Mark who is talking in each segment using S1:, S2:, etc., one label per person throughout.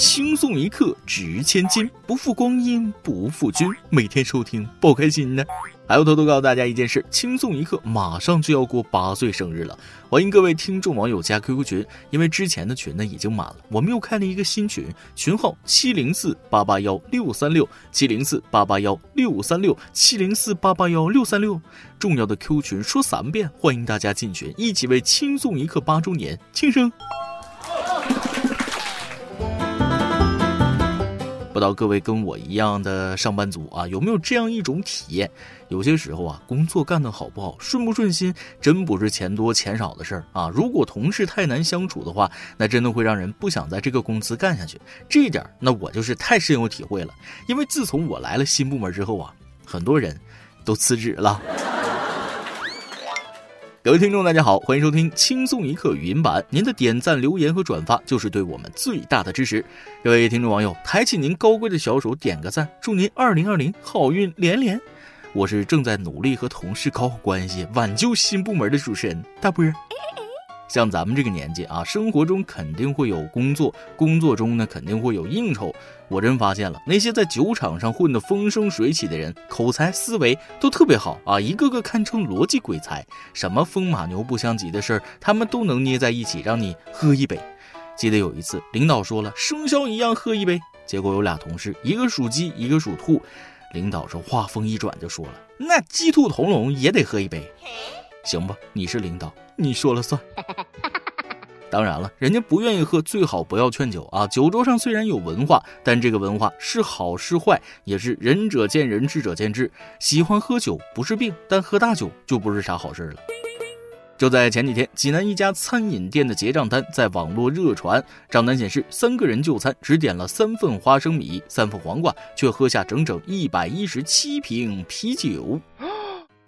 S1: 轻松一刻值千金，不负光阴不负君。每天收听，爆开心呢。还要偷偷告诉大家一件事：轻松一刻马上就要过八岁生日了，欢迎各位听众网友加 QQ 群，因为之前的群呢已经满了，我们又开了一个新群，群号七零四八八幺六三六七零四八八幺六三六七零四八八幺六三六。重要的 Q 群说三遍，欢迎大家进群，一起为轻松一刻八周年庆生。不知道各位跟我一样的上班族啊，有没有这样一种体验？有些时候啊，工作干得好不好，顺不顺心，真不是钱多钱少的事儿啊。如果同事太难相处的话，那真的会让人不想在这个公司干下去。这一点，那我就是太深有体会了。因为自从我来了新部门之后啊，很多人都辞职了。各位听众，大家好，欢迎收听轻松一刻语音版。您的点赞、留言和转发就是对我们最大的支持。各位听众网友，抬起您高贵的小手，点个赞，祝您二零二零好运连连。我是正在努力和同事搞好关系，挽救新部门的主持人大波儿。像咱们这个年纪啊，生活中肯定会有工作，工作中呢肯定会有应酬。我真发现了，那些在酒场上混得风生水起的人，口才思维都特别好啊，一个个堪称逻辑鬼才，什么风马牛不相及的事儿，他们都能捏在一起让你喝一杯。记得有一次，领导说了生肖一样喝一杯，结果有俩同事，一个属鸡，一个属兔，领导这话锋一转就说了，那鸡兔同笼也得喝一杯。行吧，你是领导，你说了算。当然了，人家不愿意喝，最好不要劝酒啊。酒桌上虽然有文化，但这个文化是好是坏，也是仁者见仁，智者见智。喜欢喝酒不是病，但喝大酒就不是啥好事了。就在前几天，济南一家餐饮店的结账单在网络热传，账单显示三个人就餐只点了三份花生米、三份黄瓜，却喝下整整一百一十七瓶啤酒。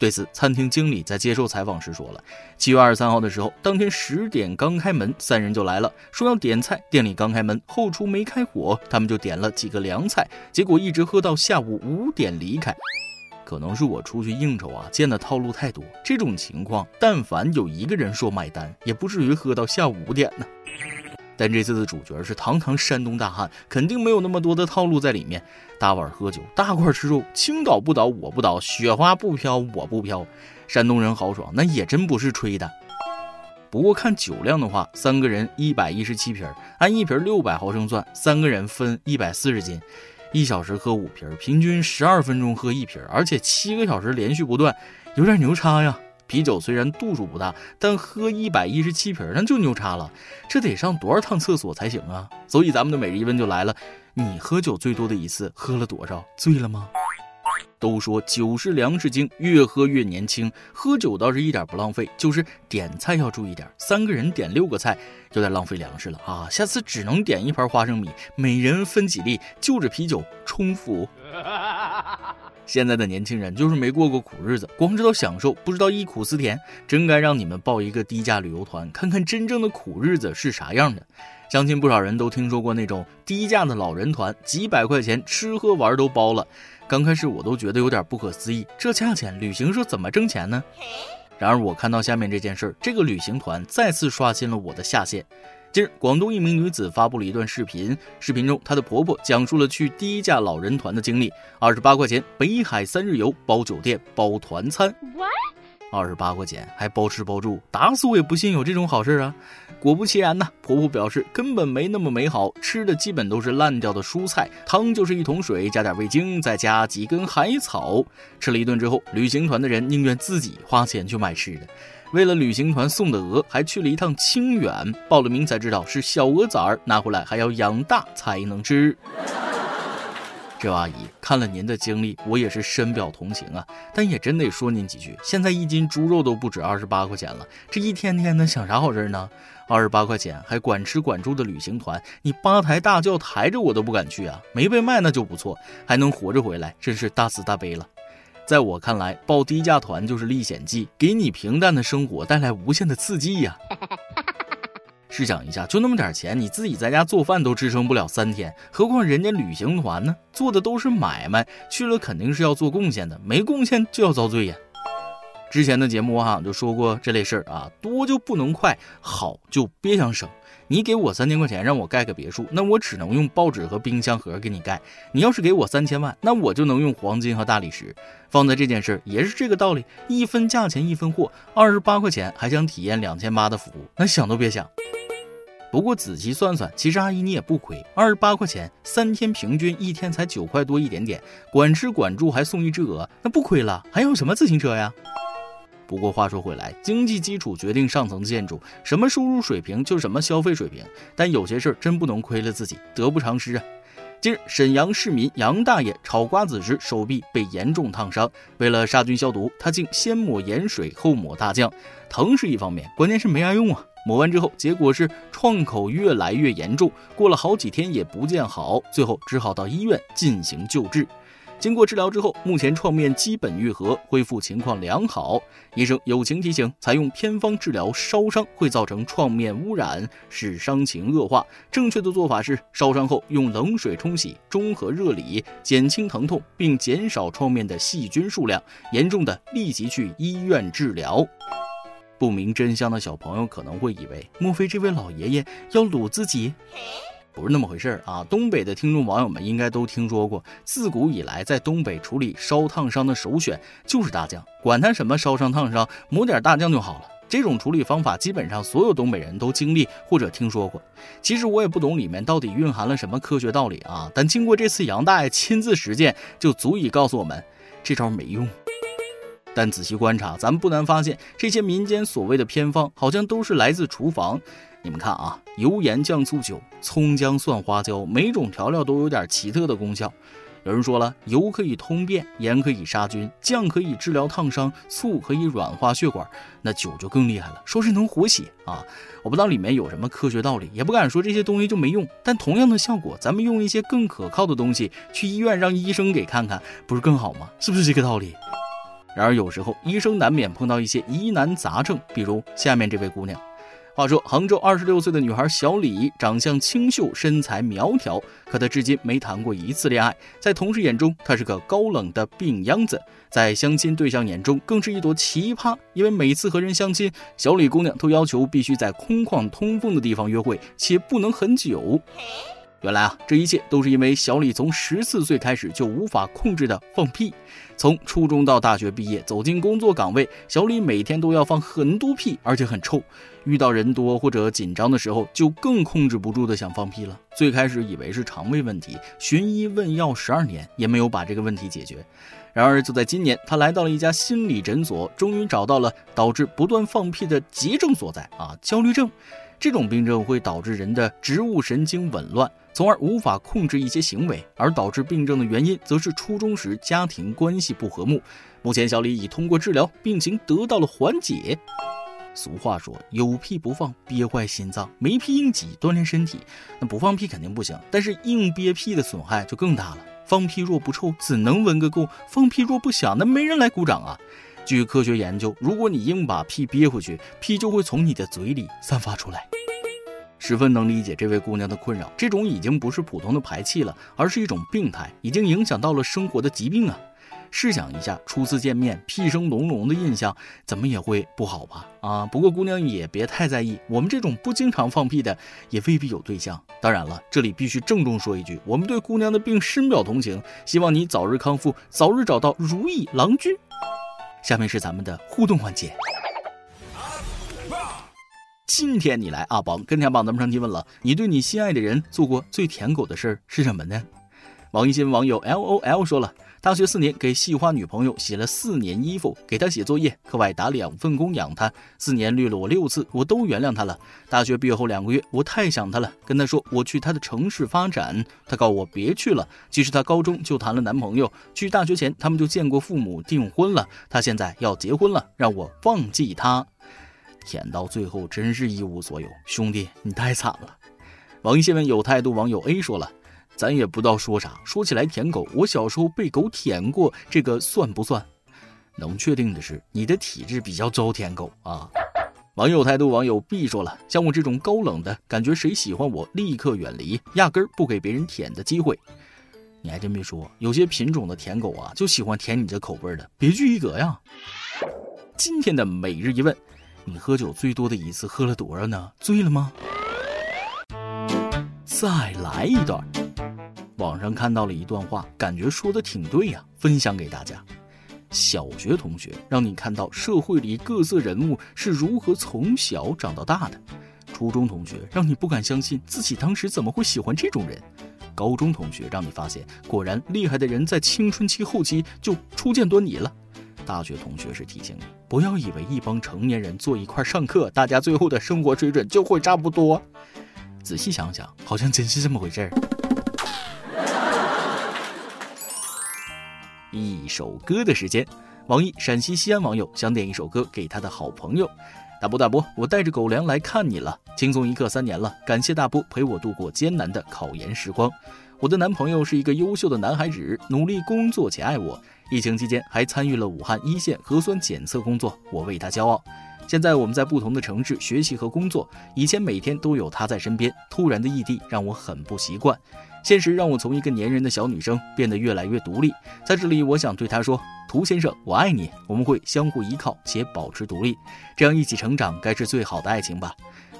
S1: 对此，餐厅经理在接受采访时说了：“七月二十三号的时候，当天十点刚开门，三人就来了，说要点菜。店里刚开门，后厨没开火，他们就点了几个凉菜，结果一直喝到下午五点离开。可能是我出去应酬啊，见的套路太多。这种情况，但凡有一个人说买单，也不至于喝到下午五点呢。”但这次的主角是堂堂山东大汉，肯定没有那么多的套路在里面。大碗喝酒，大块吃肉，青岛不倒我不倒，雪花不飘我不飘。山东人豪爽，那也真不是吹的。不过看酒量的话，三个人一百一十七瓶，按一瓶六百毫升算，三个人分一百四十斤，一小时喝五瓶，平均十二分钟喝一瓶，而且七个小时连续不断，有点牛叉呀。啤酒虽然度数不大，但喝一百一十七瓶那就牛叉了。这得上多少趟厕所才行啊？所以咱们的每日一问就来了：你喝酒最多的一次喝了多少？醉了吗？都说酒是粮食精，越喝越年轻。喝酒倒是一点不浪费，就是点菜要注意点。三个人点六个菜，有点浪费粮食了啊！下次只能点一盘花生米，每人分几粒，就着啤酒冲服。现在的年轻人就是没过过苦日子，光知道享受，不知道忆苦思甜。真该让你们报一个低价旅游团，看看真正的苦日子是啥样的。相信不少人都听说过那种低价的老人团，几百块钱吃喝玩都包了。刚开始我都觉得有点不可思议，这价钱旅行社怎么挣钱呢？然而我看到下面这件事儿，这个旅行团再次刷新了我的下限。近日，广东一名女子发布了一段视频，视频中她的婆婆讲述了去低价老人团的经历：二十八块钱北海三日游，包酒店，包团餐。二十八块钱还包吃包住，打死我也不信有这种好事啊！果不其然呢，婆婆表示根本没那么美好，吃的基本都是烂掉的蔬菜，汤就是一桶水加点味精，再加几根海草。吃了一顿之后，旅行团的人宁愿自己花钱去买吃的。为了旅行团送的鹅，还去了一趟清远，报了名才知道是小鹅崽儿，拿回来还要养大才能吃。这阿姨看了您的经历，我也是深表同情啊！但也真得说您几句，现在一斤猪肉都不止二十八块钱了，这一天天的想啥好事呢？二十八块钱还管吃管住的旅行团，你八抬大轿抬着我都不敢去啊！没被卖那就不错，还能活着回来，真是大慈大悲了。在我看来，报低价团就是历险记，给你平淡的生活带来无限的刺激呀！试想一下，就那么点钱，你自己在家做饭都支撑不了三天，何况人家旅行团呢？做的都是买卖，去了肯定是要做贡献的，没贡献就要遭罪呀。之前的节目我好像就说过这类事儿啊，多就不能快，好就别想省。你给我三千块钱让我盖个别墅，那我只能用报纸和冰箱盒给你盖。你要是给我三千万，那我就能用黄金和大理石。放在这件事也是这个道理，一分价钱一分货，二十八块钱还想体验两千八的服务，那想都别想。不过仔细算算，其实阿姨你也不亏，二十八块钱三天平均一天才九块多一点点，管吃管住还送一只鹅，那不亏了，还要什么自行车呀？不过话说回来，经济基础决定上层建筑，什么收入水平就什么消费水平。但有些事儿真不能亏了自己，得不偿失啊。近日，沈阳市民杨大爷炒瓜子时手臂被严重烫伤，为了杀菌消毒，他竟先抹盐水后抹大酱，疼是一方面，关键是没啥用啊。抹完之后，结果是创口越来越严重，过了好几天也不见好，最后只好到医院进行救治。经过治疗之后，目前创面基本愈合，恢复情况良好。医生友情提醒：采用偏方治疗烧伤会造成创面污染，使伤情恶化。正确的做法是，烧伤后用冷水冲洗，中和热里，减轻疼痛，并减少创面的细菌数量。严重的立即去医院治疗。不明真相的小朋友可能会以为，莫非这位老爷爷要掳自己？不是那么回事儿啊！东北的听众网友们应该都听说过，自古以来在东北处理烧烫伤的首选就是大酱，管他什么烧伤烫伤，抹点大酱就好了。这种处理方法基本上所有东北人都经历或者听说过。其实我也不懂里面到底蕴含了什么科学道理啊，但经过这次杨大爷亲自实践，就足以告诉我们这招没用。但仔细观察，咱们不难发现，这些民间所谓的偏方，好像都是来自厨房。你们看啊，油盐酱醋酒、葱姜蒜花椒，每种调料都有点奇特的功效。有人说了，油可以通便，盐可以杀菌，酱可以治疗烫伤，醋可以软化血管，那酒就更厉害了，说是能活血啊！我不知道里面有什么科学道理，也不敢说这些东西就没用。但同样的效果，咱们用一些更可靠的东西去医院让医生给看看，不是更好吗？是不是这个道理？然而有时候医生难免碰到一些疑难杂症，比如下面这位姑娘。话说，杭州二十六岁的女孩小李，长相清秀，身材苗条，可她至今没谈过一次恋爱。在同事眼中，她是个高冷的病秧子；在相亲对象眼中，更是一朵奇葩。因为每次和人相亲，小李姑娘都要求必须在空旷通风的地方约会，且不能很久。原来啊，这一切都是因为小李从十四岁开始就无法控制的放屁。从初中到大学毕业，走进工作岗位，小李每天都要放很多屁，而且很臭。遇到人多或者紧张的时候，就更控制不住的想放屁了。最开始以为是肠胃问题，寻医问药十二年也没有把这个问题解决。然而就在今年，他来到了一家心理诊所，终于找到了导致不断放屁的急症所在啊，焦虑症。这种病症会导致人的植物神经紊乱，从而无法控制一些行为，而导致病症的原因则是初中时家庭关系不和睦。目前，小李已通过治疗，病情得到了缓解。俗话说，有屁不放憋坏心脏，没屁硬挤锻炼身体。那不放屁肯定不行，但是硬憋屁的损害就更大了。放屁若不臭，怎能闻个够？放屁若不响，那没人来鼓掌啊。据科学研究，如果你硬把屁憋回去，屁就会从你的嘴里散发出来。十分能理解这位姑娘的困扰，这种已经不是普通的排气了，而是一种病态，已经影响到了生活的疾病啊！试想一下，初次见面，屁声隆隆的印象，怎么也会不好吧？啊，不过姑娘也别太在意，我们这种不经常放屁的，也未必有对象。当然了，这里必须郑重说一句，我们对姑娘的病深表同情，希望你早日康复，早日找到如意郎君。下面是咱们的互动环节。今天你来阿宝跟天榜咱们上提问了，你对你心爱的人做过最舔狗的事儿是什么呢？网易新闻网友 L O L 说了。大学四年，给系花女朋友洗了四年衣服，给她写作业，课外打两份工养她。四年绿了我六次，我都原谅她了。大学毕业后两个月，我太想她了，跟她说我去她的城市发展，她告我别去了。其实她高中就谈了男朋友，去大学前他们就见过父母，订婚了。她现在要结婚了，让我忘记她。舔到最后真是一无所有，兄弟你太惨了。网易新闻有态度网友 A 说了。咱也不知道说啥，说起来舔狗，我小时候被狗舔过，这个算不算？能确定的是，你的体质比较招舔狗啊。网友态度网友 B 说了，像我这种高冷的感觉，谁喜欢我立刻远离，压根儿不给别人舔的机会。你还真别说，有些品种的舔狗啊，就喜欢舔你这口味的，别具一格呀。今天的每日一问，你喝酒最多的一次喝了多少呢？醉了吗？再来一段。网上看到了一段话，感觉说的挺对呀，分享给大家。小学同学让你看到社会里各色人物是如何从小长到大的；初中同学让你不敢相信自己当时怎么会喜欢这种人；高中同学让你发现果然厉害的人在青春期后期就初见端倪了；大学同学是提醒你不要以为一帮成年人坐一块上课，大家最后的生活水准就会差不多。仔细想想，好像真是这么回事儿。一首歌的时间，网易陕西西安网友想点一首歌给他的好朋友。大波大波，我带着狗粮来看你了。轻松一刻三年了，感谢大波陪我度过艰难的考研时光。我的男朋友是一个优秀的男孩子，努力工作且爱我。疫情期间还参与了武汉一线核酸检测工作，我为他骄傲。现在我们在不同的城市学习和工作，以前每天都有他在身边，突然的异地让我很不习惯。现实让我从一个粘人的小女生变得越来越独立。在这里，我想对他说：“涂先生，我爱你，我们会相互依靠且保持独立，这样一起成长，该是最好的爱情吧。”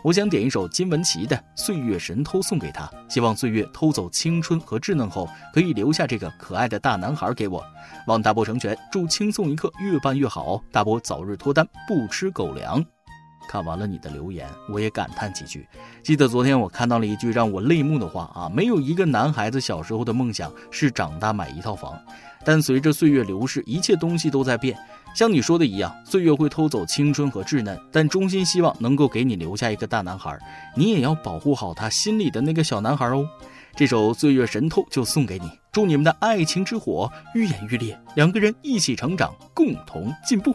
S1: 我想点一首金玟岐的《岁月神偷》送给他，希望岁月偷走青春和稚嫩后，可以留下这个可爱的大男孩给我。望大伯成全，祝轻松一刻越办越好，大伯早日脱单，不吃狗粮。看完了你的留言，我也感叹几句。记得昨天我看到了一句让我泪目的话啊，没有一个男孩子小时候的梦想是长大买一套房，但随着岁月流逝，一切东西都在变。像你说的一样，岁月会偷走青春和稚嫩，但衷心希望能够给你留下一个大男孩，你也要保护好他心里的那个小男孩哦。这首《岁月神偷》就送给你，祝你们的爱情之火愈演愈烈，两个人一起成长，共同进步。